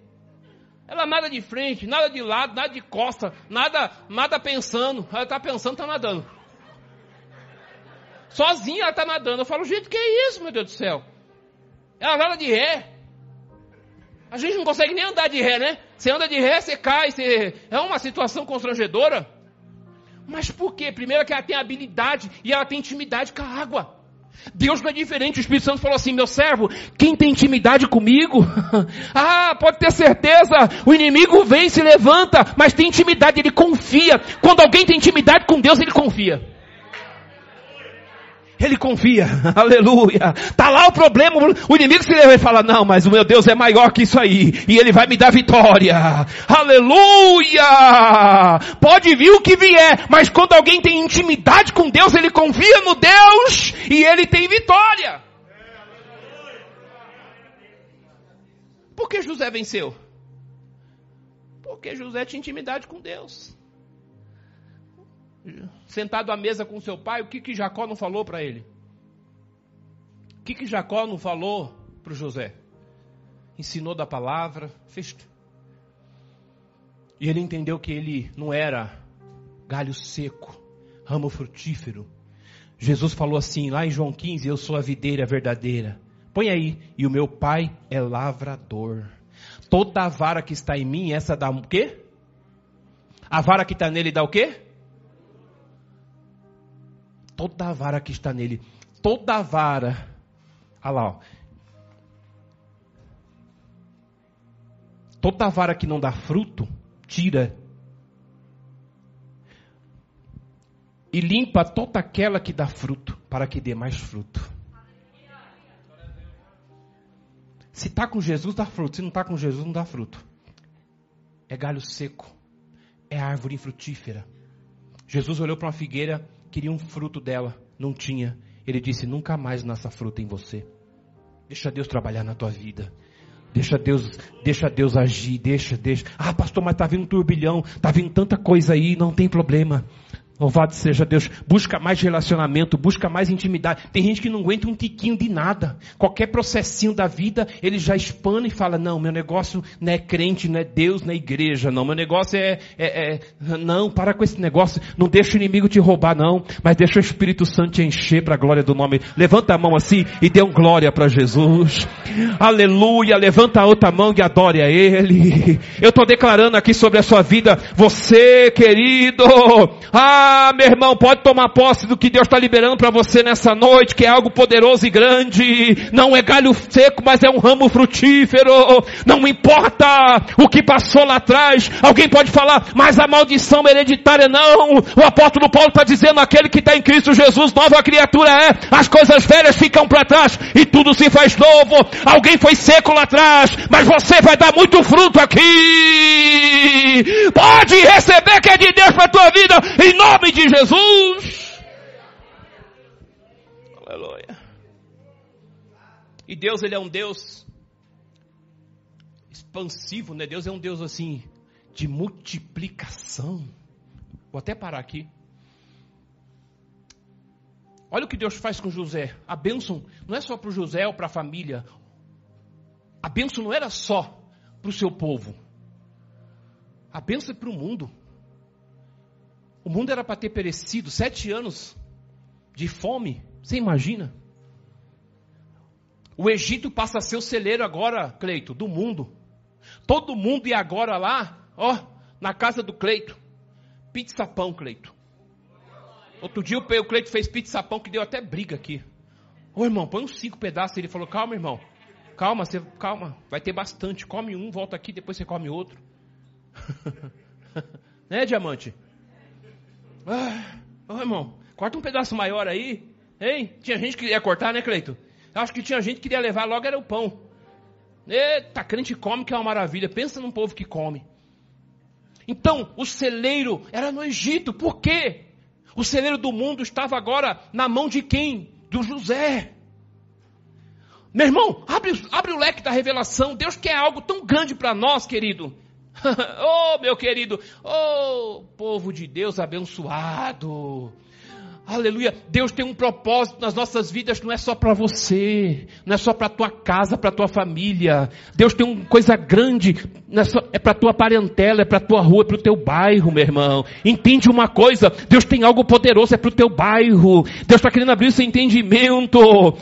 Ela nada de frente, nada de lado, nada de costa, nada, nada pensando. Ela está pensando, está nadando. Sozinha ela está nadando. Eu falo, gente, que é isso, meu Deus do céu? Ela nada de ré. A gente não consegue nem andar de ré, né? Você anda de ré, você cai, você... é uma situação constrangedora. Mas por quê? Primeiro que ela tem habilidade e ela tem intimidade com a água. Deus não é diferente. O Espírito Santo falou assim: meu servo, quem tem intimidade comigo? [LAUGHS] ah, pode ter certeza. O inimigo vem, se levanta, mas tem intimidade, ele confia. Quando alguém tem intimidade com Deus, ele confia. Ele confia, [LAUGHS] aleluia. Tá lá o problema, o inimigo se leva e fala, não, mas o meu Deus é maior que isso aí, e ele vai me dar vitória, aleluia. Pode vir o que vier, mas quando alguém tem intimidade com Deus, ele confia no Deus, e ele tem vitória. Por que José venceu? Porque José tinha intimidade com Deus sentado à mesa com seu pai, o que, que Jacó não falou para ele? O que, que Jacó não falou para o José? Ensinou da palavra, fez. E ele entendeu que ele não era galho seco, ramo frutífero. Jesus falou assim, lá em João 15, eu sou a videira verdadeira. Põe aí, e o meu pai é lavrador. Toda a vara que está em mim, essa dá o quê? A vara que está nele dá o quê? Toda a vara que está nele, toda a vara, olha lá, ó. toda a vara que não dá fruto, tira. E limpa toda aquela que dá fruto, para que dê mais fruto. Se está com Jesus, dá fruto. Se não está com Jesus, não dá fruto. É galho seco. É árvore infrutífera. Jesus olhou para uma figueira queria um fruto dela, não tinha. Ele disse: Nunca mais nasça fruta em você. Deixa Deus trabalhar na tua vida. Deixa Deus, deixa Deus agir, deixa, deixa. Ah, pastor, mas está vindo um turbilhão, está vindo tanta coisa aí, não tem problema. Louvado seja Deus. Busca mais relacionamento, busca mais intimidade. Tem gente que não aguenta um tiquinho de nada. Qualquer processinho da vida, ele já espana e fala: Não, meu negócio não é crente, não é Deus, não é igreja, não. Meu negócio é, é, é. Não, para com esse negócio. Não deixa o inimigo te roubar, não. Mas deixa o Espírito Santo te encher para a glória do nome. Levanta a mão assim e dê um glória para Jesus. Aleluia. Levanta a outra mão e adore a Ele. Eu estou declarando aqui sobre a sua vida. Você, querido. Ah, Ah, meu irmão, pode tomar posse do que Deus está liberando para você nessa noite, que é algo poderoso e grande. Não é galho seco, mas é um ramo frutífero. Não importa o que passou lá atrás. Alguém pode falar, mas a maldição hereditária não. O apóstolo Paulo está dizendo, aquele que está em Cristo Jesus, nova criatura é. As coisas velhas ficam para trás e tudo se faz novo. Alguém foi seco lá atrás, mas você vai dar muito fruto aqui. Pode receber que é de Deus para a tua vida, em nome de Jesus. Aleluia. E Deus, Ele é um Deus expansivo, né? Deus é um Deus assim, de multiplicação. Vou até parar aqui. Olha o que Deus faz com José. A bênção não é só para o José ou para a família. A bênção não era só para o seu povo. A bênção é para o mundo. O mundo era para ter perecido sete anos de fome. Você imagina? O Egito passa a ser o celeiro agora, Cleito, do mundo. Todo mundo ia agora lá, ó, na casa do Cleito. Pizza pão, Cleito. Outro dia o Cleito fez pizza pão que deu até briga aqui. Ô irmão, põe uns cinco pedaços. Ele falou, calma, irmão. Calma, você, calma. Vai ter bastante. Come um, volta aqui, depois você come outro. [LAUGHS] né, diamante? Ah, irmão, corta um pedaço maior aí. Hein? Tinha gente que queria cortar, né, Cleito? Acho que tinha gente que queria levar logo era o pão. Eita, crente come que é uma maravilha. Pensa num povo que come. Então, o celeiro era no Egito. Por quê? O celeiro do mundo estava agora na mão de quem? Do José. Meu irmão, abre, abre o leque da revelação. Deus quer algo tão grande para nós, querido. [LAUGHS] oh, meu querido, oh, povo de Deus abençoado. Aleluia. Deus tem um propósito nas nossas vidas, não é só para você, não é só para tua casa, para tua família. Deus tem uma coisa grande, é, só, é para tua parentela, é para tua rua, é para o teu bairro, meu irmão. Entende uma coisa? Deus tem algo poderoso, é para o teu bairro. Deus está querendo abrir esse entendimento.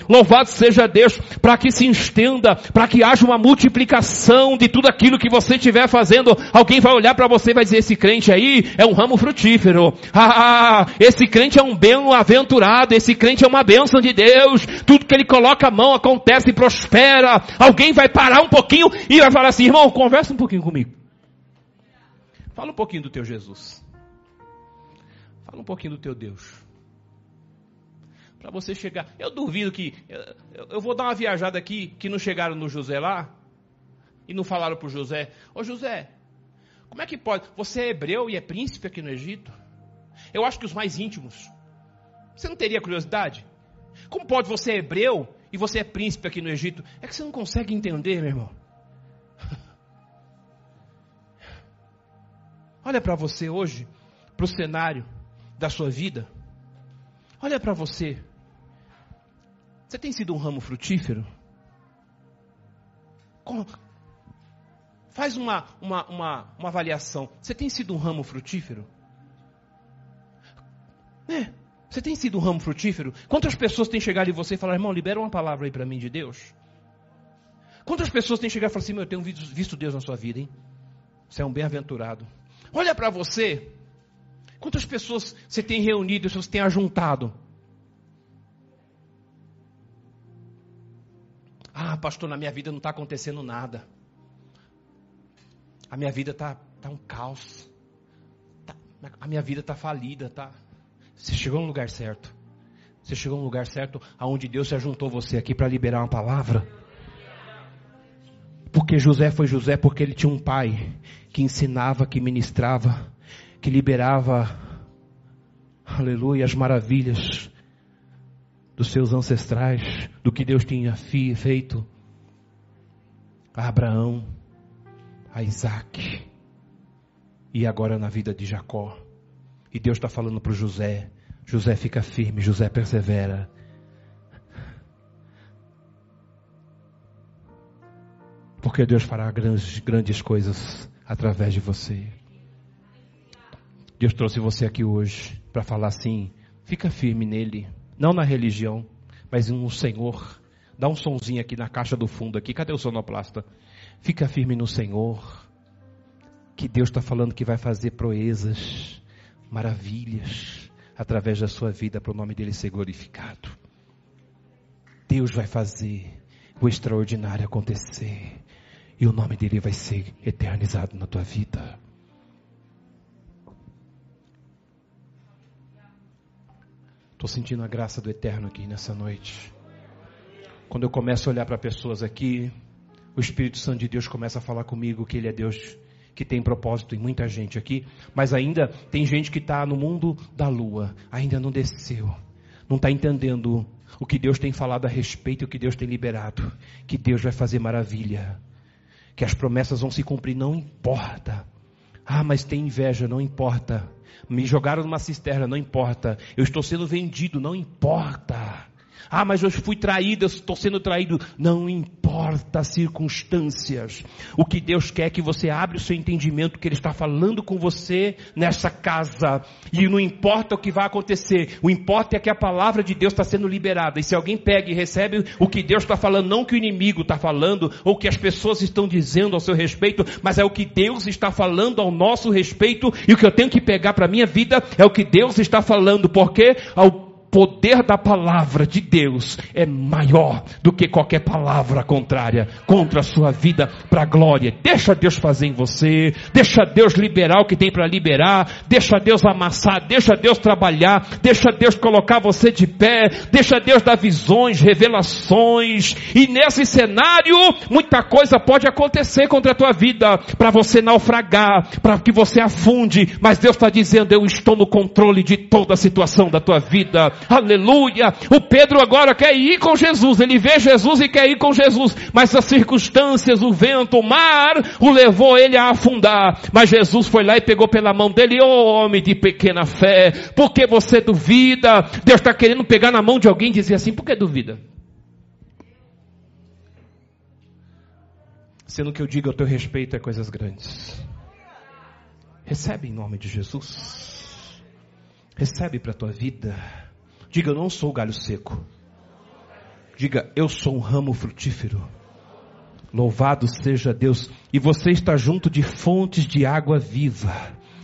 Louvado seja Deus, para que se estenda, para que haja uma multiplicação de tudo aquilo que você estiver fazendo. Alguém vai olhar para você e vai dizer: esse crente aí é um ramo frutífero. [LAUGHS] Ah, esse crente é um bem bem-aventurado, esse crente é uma bênção de Deus, tudo que ele coloca a mão acontece e prospera. Alguém vai parar um pouquinho e vai falar assim, irmão, conversa um pouquinho comigo. Fala um pouquinho do teu Jesus. Fala um pouquinho do teu Deus. Para você chegar. Eu duvido que. Eu, eu, vou dar uma viajada aqui que não chegaram no José lá e não falaram para o José: Ô José, como é que pode? Você é hebreu e é príncipe aqui no Egito? Eu acho que os mais íntimos você não teria curiosidade? Como pode você é hebreu e você é príncipe aqui no Egito? É que você não consegue entender, meu irmão. [LAUGHS] Olha para você hoje, para o cenário da sua vida. Olha para você. Você tem sido um ramo frutífero? Faz uma, uma, uma, uma avaliação. Você tem sido um ramo frutífero? É. Você tem sido um ramo frutífero? Quantas pessoas têm chegado em você e falado, irmão, libera uma palavra aí para mim de Deus? Quantas pessoas têm chegado e falado assim, meu, eu tenho visto Deus na sua vida, hein? Você é um bem-aventurado. Olha para você. Quantas pessoas você tem reunido, você tem ajuntado? Ah, pastor, na minha vida não está acontecendo nada. A minha vida está tá um caos. Tá, a minha vida está falida, tá? Você chegou no lugar certo. Você chegou no lugar certo aonde Deus se ajuntou você aqui para liberar uma palavra. Porque José foi José porque ele tinha um pai que ensinava, que ministrava, que liberava, aleluia, as maravilhas dos seus ancestrais, do que Deus tinha feito a Abraão, a Isaac e agora na vida de Jacó. E Deus está falando para o José: José fica firme, José persevera. Porque Deus fará grandes, grandes coisas através de você. Deus trouxe você aqui hoje para falar assim: fica firme nele, não na religião, mas no Senhor. Dá um sonzinho aqui na caixa do fundo aqui. Cadê o sonoplasta? Fica firme no Senhor. Que Deus está falando que vai fazer proezas maravilhas através da sua vida para o nome dele ser glorificado. Deus vai fazer o extraordinário acontecer e o nome dele vai ser eternizado na tua vida. Estou sentindo a graça do eterno aqui nessa noite. Quando eu começo a olhar para pessoas aqui, o Espírito Santo de Deus começa a falar comigo que Ele é Deus que tem propósito em muita gente aqui, mas ainda tem gente que está no mundo da lua, ainda não desceu, não está entendendo o que Deus tem falado a respeito e o que Deus tem liberado, que Deus vai fazer maravilha, que as promessas vão se cumprir, não importa. Ah, mas tem inveja, não importa. Me jogaram numa cisterna, não importa. Eu estou sendo vendido, não importa. Ah, mas eu fui traído, eu estou sendo traído. Não importa as circunstâncias. O que Deus quer é que você abra o seu entendimento, que Ele está falando com você nessa casa. E não importa o que vai acontecer. O importa é que a palavra de Deus está sendo liberada. E se alguém pega e recebe o que Deus está falando, não que o inimigo está falando, ou que as pessoas estão dizendo ao seu respeito, mas é o que Deus está falando ao nosso respeito. E o que eu tenho que pegar para a minha vida é o que Deus está falando. Porque ao poder da palavra de Deus é maior do que qualquer palavra contrária contra a sua vida para a glória. Deixa Deus fazer em você, deixa Deus liberar o que tem para liberar, deixa Deus amassar, deixa Deus trabalhar, deixa Deus colocar você de pé, deixa Deus dar visões, revelações. E nesse cenário, muita coisa pode acontecer contra a tua vida para você naufragar, para que você afunde, mas Deus está dizendo: Eu estou no controle de toda a situação da tua vida. Aleluia. O Pedro agora quer ir com Jesus. Ele vê Jesus e quer ir com Jesus. Mas as circunstâncias, o vento, o mar, o levou ele a afundar. Mas Jesus foi lá e pegou pela mão dele. Ô oh, homem de pequena fé, por que você duvida? Deus está querendo pegar na mão de alguém e dizer assim, por que duvida? Sendo que eu digo ao teu respeito é coisas grandes. Recebe em nome de Jesus. Recebe para a tua vida. Diga, eu não sou galho seco. Diga, eu sou um ramo frutífero. Louvado seja Deus. E você está junto de fontes de água viva.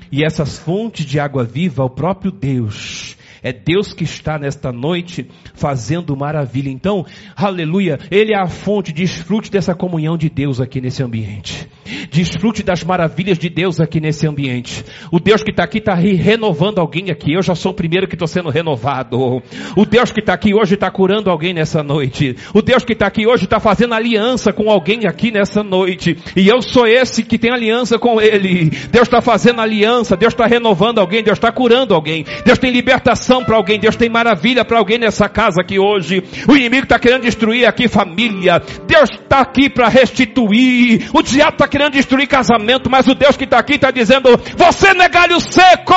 E essas fontes de água viva, o próprio Deus, é Deus que está nesta noite fazendo maravilha. Então, aleluia, Ele é a fonte, desfrute dessa comunhão de Deus aqui nesse ambiente. Desfrute das maravilhas de Deus aqui nesse ambiente. O Deus que está aqui está renovando alguém aqui. Eu já sou o primeiro que estou sendo renovado. O Deus que está aqui hoje está curando alguém nessa noite. O Deus que está aqui hoje está fazendo aliança com alguém aqui nessa noite. E eu sou esse que tem aliança com Ele. Deus está fazendo aliança. Deus está renovando alguém. Deus está curando alguém. Deus tem libertação para alguém, Deus tem maravilha para alguém nessa casa aqui hoje. O inimigo está querendo destruir aqui família. Deus está aqui para restituir. O diabo está querendo destruir casamento, mas o Deus que está aqui está dizendo: você não é galho seco,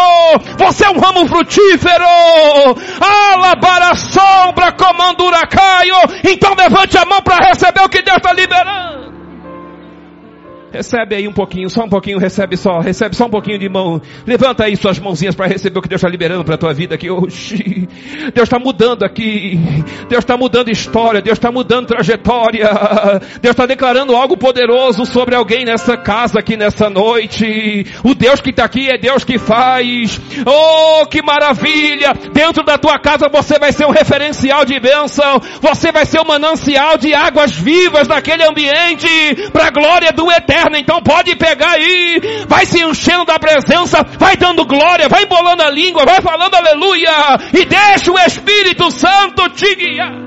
você é um ramo frutífero. Alabara sombra, comando uracaio. Então levante a mão para receber o que Deus está liberando. Recebe aí um pouquinho, só um pouquinho, recebe só, recebe só um pouquinho de mão. Levanta aí suas mãozinhas para receber o que Deus está liberando para a tua vida aqui hoje. Deus está mudando aqui. Deus está mudando história. Deus está mudando trajetória. Deus está declarando algo poderoso sobre alguém nessa casa aqui nessa noite. O Deus que está aqui é Deus que faz. Oh, que maravilha! Dentro da tua casa você vai ser um referencial de bênção. Você vai ser um manancial de águas vivas naquele ambiente para a glória do eterno então pode pegar aí, vai se enchendo da presença, vai dando glória, vai embolando a língua, vai falando aleluia, e deixa o Espírito Santo te guiar.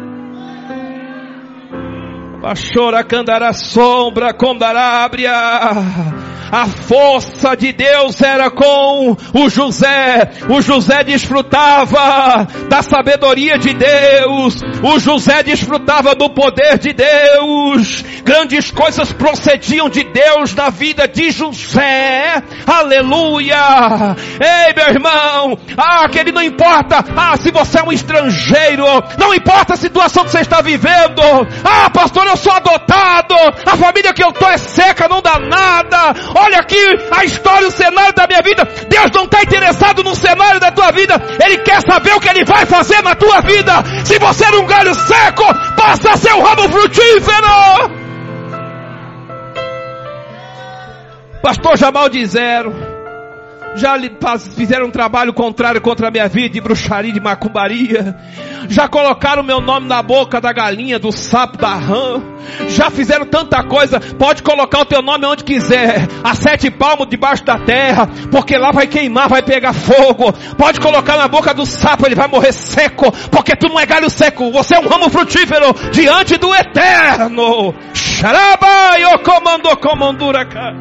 Pachora candará sombra, condará abria. A força de Deus era com o José. O José desfrutava da sabedoria de Deus. O José desfrutava do poder de Deus. Grandes coisas procediam de Deus na vida de José. Aleluia! Ei, meu irmão! Ah, que ele não importa. Ah, se você é um estrangeiro. Não importa a situação que você está vivendo. Ah, pastor, eu sou adotado. A família que eu tô é seca, não dá nada olha aqui a história, o cenário da minha vida. Deus não está interessado no cenário da tua vida. Ele quer saber o que Ele vai fazer na tua vida. Se você era um galho seco, passa a ser um ramo frutífero. Pastor Jamal de zero. Já fizeram um trabalho contrário contra a minha vida, de bruxaria, de macumbaria, já colocaram meu nome na boca da galinha, do sapo, da rã, já fizeram tanta coisa, pode colocar o teu nome onde quiser, a sete palmos debaixo da terra, porque lá vai queimar, vai pegar fogo, pode colocar na boca do sapo, ele vai morrer seco, porque tu não é galho seco, você é um ramo frutífero diante do eterno. Xaraba, eu comando, comandura, cara.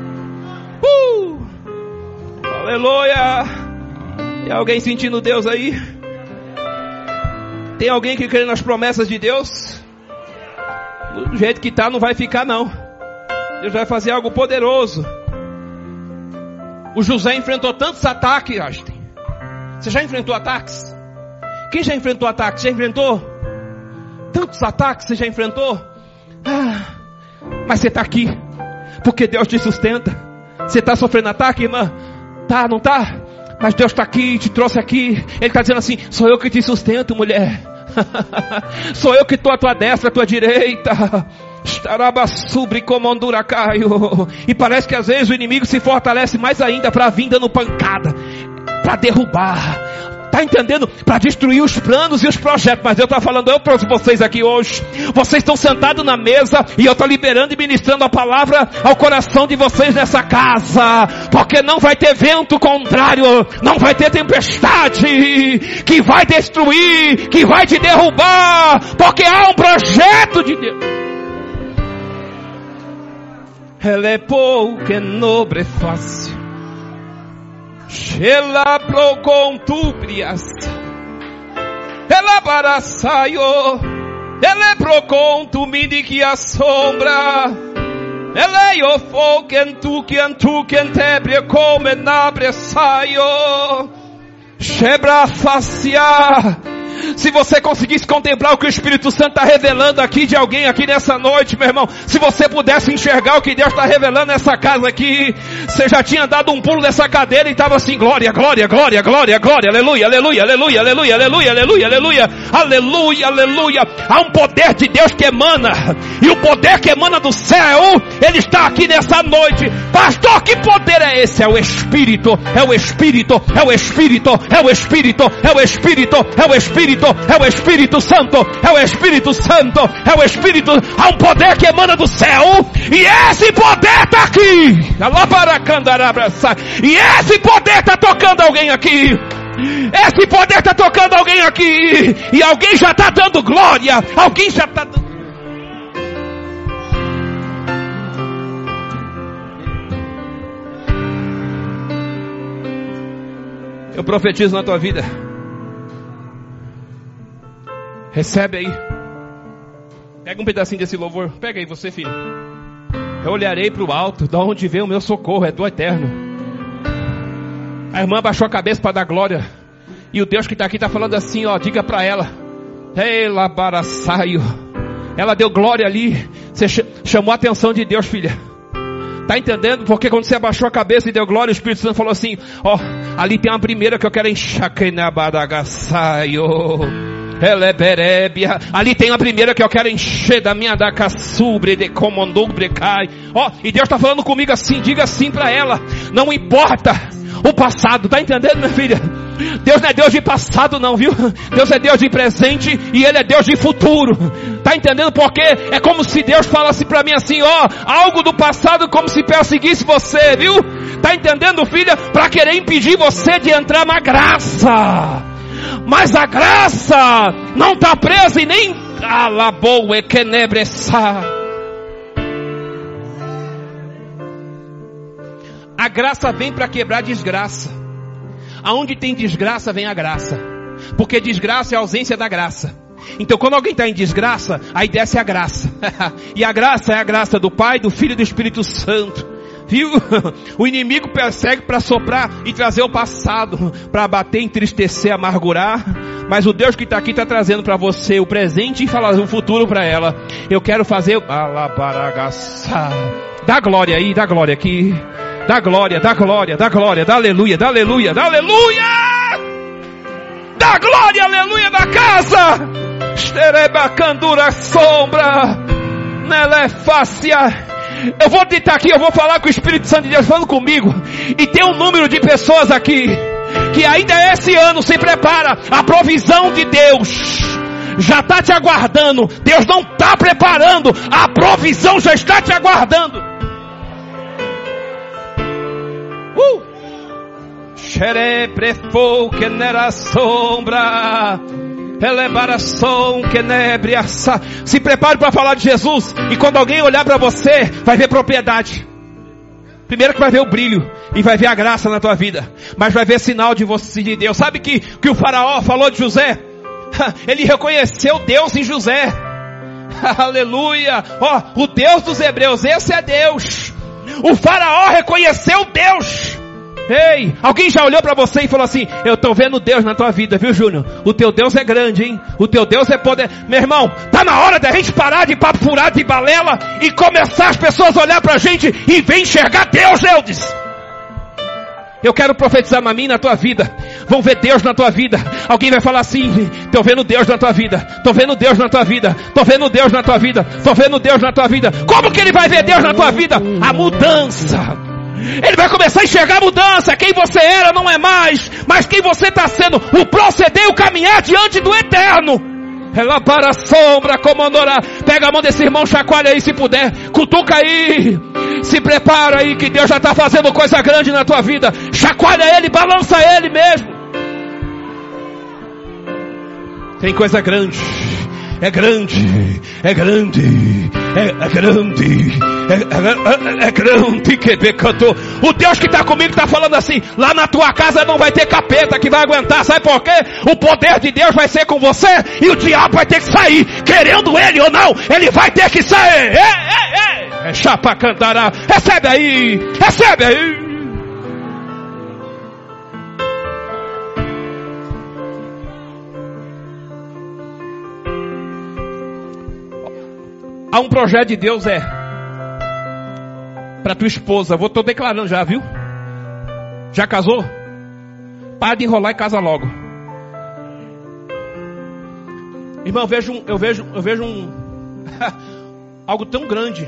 Uh! Aleluia! Tem alguém sentindo Deus aí? Tem alguém que crê nas promessas de Deus? Do jeito que tá, não vai ficar não. Deus vai fazer algo poderoso. O José enfrentou tantos ataques, Ashton. Você já enfrentou ataques? Quem já enfrentou ataques? Já enfrentou? Tantos ataques você já enfrentou? Ah, mas você está aqui, porque Deus te sustenta. Você está sofrendo ataque, irmã? Tá, não tá? Mas Deus está aqui, te trouxe aqui. Ele está dizendo assim: sou eu que te sustento, mulher. [LAUGHS] sou eu que estou à tua destra, à tua direita. E parece que às vezes o inimigo se fortalece mais ainda para a vinda no pancada, para derrubar, Está entendendo? Para destruir os planos e os projetos. Mas eu estou falando, eu trouxe vocês aqui hoje. Vocês estão sentados na mesa e eu estou liberando e ministrando a palavra ao coração de vocês nessa casa. Porque não vai ter vento contrário, não vai ter tempestade que vai destruir, que vai te derrubar. Porque há um projeto de Deus. Ela é pouca, nobre, fácil. Xelabrocôntubrias. Elabaraçaio. Elebrocontu que a sombra. Eleio foquentu quentu como na nabre saio. Xebrafaciar. Se você conseguisse contemplar o que o Espírito Santo está revelando aqui de alguém aqui nessa noite, meu irmão, se você pudesse enxergar o que Deus está revelando nessa casa aqui, você já tinha dado um pulo nessa cadeira e estava assim, glória, glória, glória, glória, glória, aleluia, aleluia, aleluia, aleluia, aleluia, aleluia, aleluia, aleluia, aleluia. Há um poder de Deus que emana, e o poder que emana do céu, ele está aqui nessa noite. Pastor, que poder é esse? É o Espírito, é o Espírito, é o Espírito, é o Espírito, é o Espírito, é o Espírito. Espírito, é o Espírito Santo, é o Espírito Santo, é o Espírito, há um poder que emana do céu, e esse poder está aqui. E esse poder está tocando alguém aqui. Esse poder está tocando alguém aqui. E alguém já está dando glória. Alguém já está dando. Eu profetizo na tua vida. Recebe aí. Pega um pedacinho desse louvor. Pega aí você, filho. Eu olharei para o alto, da onde vem o meu socorro, é do eterno. A irmã baixou a cabeça para dar glória. E o Deus que está aqui está falando assim, ó, diga para ela. Ela baraçaio. Ela deu glória ali. Você chamou a atenção de Deus, filha. Tá entendendo? Porque quando você abaixou a cabeça e deu glória, o Espírito Santo falou assim: Ó, ali tem uma primeira que eu quero enxacar Eleberébia. Ali tem a primeira que eu quero encher da minha da caçubre de comandubrecai. Ó, e Deus está falando comigo assim, diga assim para ela. Não importa o passado, tá entendendo, minha filha? Deus não é Deus de passado não, viu? Deus é Deus de presente e Ele é Deus de futuro. Tá entendendo? Porque é como se Deus falasse para mim assim, ó, algo do passado como se perseguisse você, viu? Tá entendendo, filha? Para querer impedir você de entrar na graça. Mas a graça não está presa e nem alabou e quenebressa. A graça vem para quebrar desgraça. Aonde tem desgraça, vem a graça. Porque desgraça é a ausência da graça. Então, quando alguém está em desgraça, aí desce a graça. [LAUGHS] e a graça é a graça do Pai, do Filho e do Espírito Santo. Viu? [LAUGHS] O inimigo persegue para soprar e trazer o passado, para bater, entristecer, amargurar. Mas o Deus que está aqui está trazendo para você o presente e falar o futuro para ela. Eu quero fazer. Dá glória aí, dá glória aqui. Dá glória, dá glória, dá glória, dá aleluia, dá aleluia, dá aleluia. Dá glória, aleluia na casa. Esterebacandura sombra. Nela é fácil Eu vou ditar aqui, eu vou falar com o Espírito Santo de Deus falando comigo. E tem um número de pessoas aqui que ainda esse ano se prepara a provisão de Deus. Já está te aguardando. Deus não está preparando. A provisão já está te aguardando. Uh! Xerebrefou que nera sombra. Elebaração que nebriaça. Se prepare para falar de Jesus. E quando alguém olhar para você, vai ver propriedade. Primeiro que vai ver o brilho e vai ver a graça na tua vida, mas vai ver sinal de você de Deus. Sabe que que o faraó falou de José? [LAUGHS] Ele reconheceu Deus em José. [LAUGHS] Aleluia! Ó, oh, o Deus dos hebreus, esse é Deus. O faraó reconheceu Deus. Ei, alguém já olhou para você e falou assim: Eu estou vendo Deus na tua vida, viu, Júnior? O teu Deus é grande, hein? O teu Deus é poder. Meu irmão, tá na hora da gente parar de papo furado e balela e começar as pessoas a olhar para a gente e ver enxergar Deus, Eudes. Eu quero profetizar na minha na tua vida. Vão ver Deus na tua vida. Alguém vai falar assim: Tô vendo Deus na tua vida. Tô vendo Deus na tua vida. Tô vendo Deus na tua vida. Tô vendo Deus na tua vida. Como que ele vai ver Deus na tua vida? A mudança. Ele vai começar a enxergar a mudança. Quem você era não é mais, mas quem você está sendo. O proceder o caminhar diante do eterno. Ela para a sombra, comandora. Pega a mão desse irmão, chacoalha aí se puder. Cutuca aí. Se prepara aí que Deus já está fazendo coisa grande na tua vida. Chacoalha ele, balança ele mesmo. Tem coisa grande é grande, é grande, é, é grande, é, é, é, é grande que pecador. O Deus que está comigo está falando assim, lá na tua casa não vai ter capeta que vai aguentar, sabe por quê? O poder de Deus vai ser com você e o diabo vai ter que sair, querendo ele ou não, ele vai ter que sair. É, é, é. É chapa cantará, recebe aí, recebe aí. Há um projeto de Deus é para tua esposa. Vou tô declarando já, viu? Já casou? Para de enrolar e casa logo. Irmão, eu vejo, eu vejo, eu vejo um [LAUGHS] algo tão grande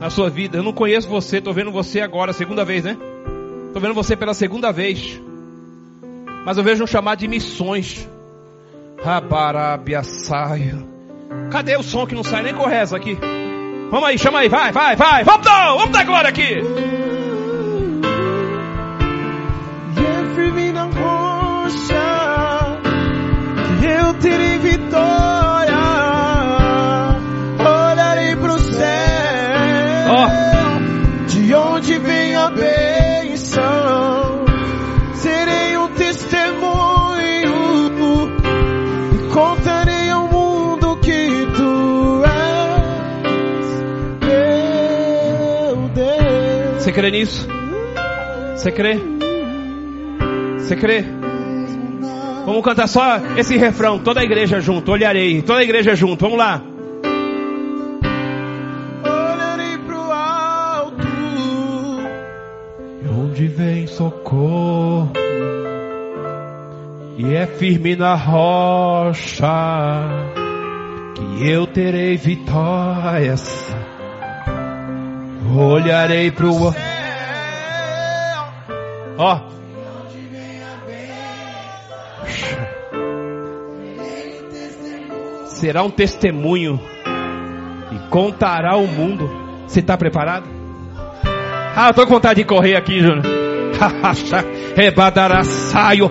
na sua vida. Eu não conheço você, tô vendo você agora, segunda vez, né? Tô vendo você pela segunda vez. Mas eu vejo um chamado de missões. Rabarabiasaio. Cadê o som que não sai nem com reza aqui? Vamos aí, chama aí, vai, vai, vai. Vamos dar, vamos dar glória aqui. firme na rocha, que eu terei vitória. Crê nisso? Você crê? Você crê? Vamos cantar só esse refrão, toda a igreja junto, olharei, toda a igreja junto, vamos lá. Olharei pro alto, E onde vem socorro, e é firme na rocha, que eu terei vitórias. Olharei pro céu, ó, será um testemunho e contará ao mundo. Você está preparado? Ah, eu tô com vontade de correr aqui, Júnior. [LAUGHS] Rebadaraçaio.